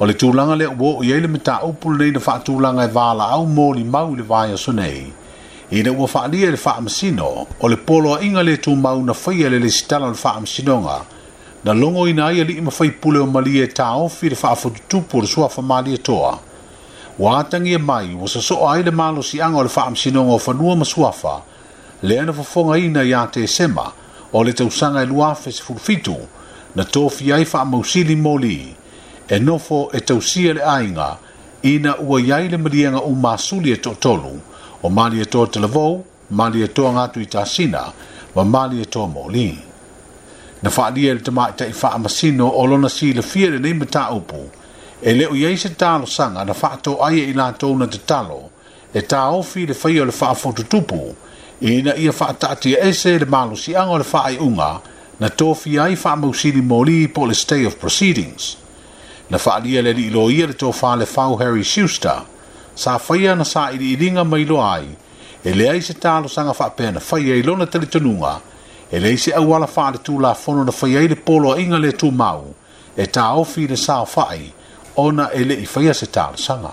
o le tulaga lea ua oʻi ai le mataupu lenei na faatulaga e valaau mo limau i le vaeaso nei ina ua faaalia i le faamasino o le poloaʻiga lē tumau na faia le lesitala o le faamasinoga na logoina ai alii mafai pule o malie e taofi i le faafototupu o le suafa malietoa ua atagia mai ua sosoo ai le malosiaga o le faamasinoga o fanua ma suafa lea na fofogaina iā te sema o le tausaga e 27 na tofi ai faamausili molii e nofo e tausia le ainga ina ua iai le malianga o masuli e totolu o mali e tō te mali e tō ngātu i tāsina, ma mali e tō mōli. Na whaalia le tamai ta i whaamasino o lona si le fia le neima tā upu, e leo iei se tālo sanga na whaato aia i lātou na te talo, e tā ofi le whaio le ina ia whaatatia ese le malosi ango le whaai unga, na tōfi ai mōli po le stay of proceedings. na faalia le aliiloia le tofā le fau harry shuster sa faia na sa iliiliga ma iloa ai e leai se talosaga faapea na faia i lona talitonuga e lei se auala faaletulafono na faia ai le poloaʻiga le tumau e taofi i le saofaʻi ona e i faia se talosaga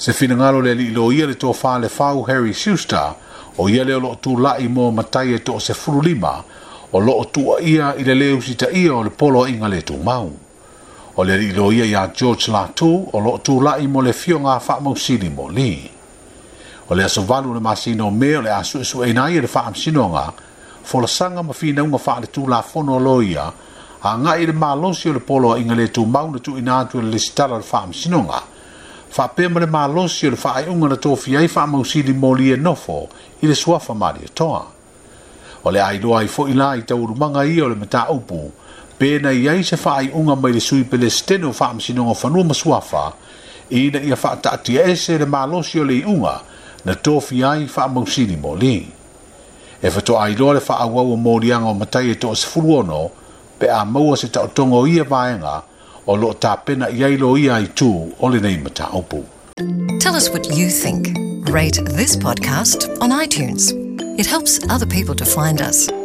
se finangalo le lilo ia le tofa le fau Harry Schuster o ia le loo tu lai mo matai e to se furulima o loo tua ia i le leo sita ia o le polo inga le tu mau. O le lilo ia ia George Latu o loo tu lai mo le fio ngā wha mausini mo li. O le aso valu le masino me o le asu e esu eina ia le wha amsinonga fo la sanga ma fina unga wha le tu la fono lo ia a ngā i le malosi o le polo inga le tu mau na tu inatu le le sitara le wha amsinonga. Fono fa pe mare ma lo si le fa ai un na to fi ai fa mo si li moli e no fo i le sua fa mari to o le ai do ai fo i la i te uru manga i o le mata upu pe na i ai se fa ai un mai le sui pe le steno fa am si no fa no ma sua fa i na i fa ta ti e se le ma lo si le un na to fi ai fa mo si li moli e fa to ai do le fa a wa mo li anga o mata i to se fu pe a mo se ta o tongo i e vaenga e o tāpena i tū o le nei Tell us what you think. Rate this podcast on iTunes. It helps other people to find us.